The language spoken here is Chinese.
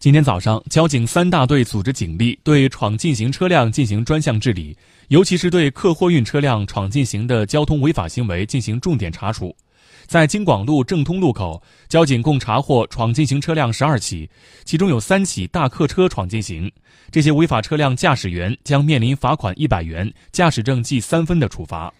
今天早上交警三大队组织警力对闯禁行车辆进行专项治理尤其是对客货运车辆闯禁行的交通违法行为进行重点查处。在京广路正通路口交警共查获闯禁行车辆十二起其中有三起大客车闯禁行这些违法车辆驾驶员将面临罚款一百元驾驶证记三分的处罚。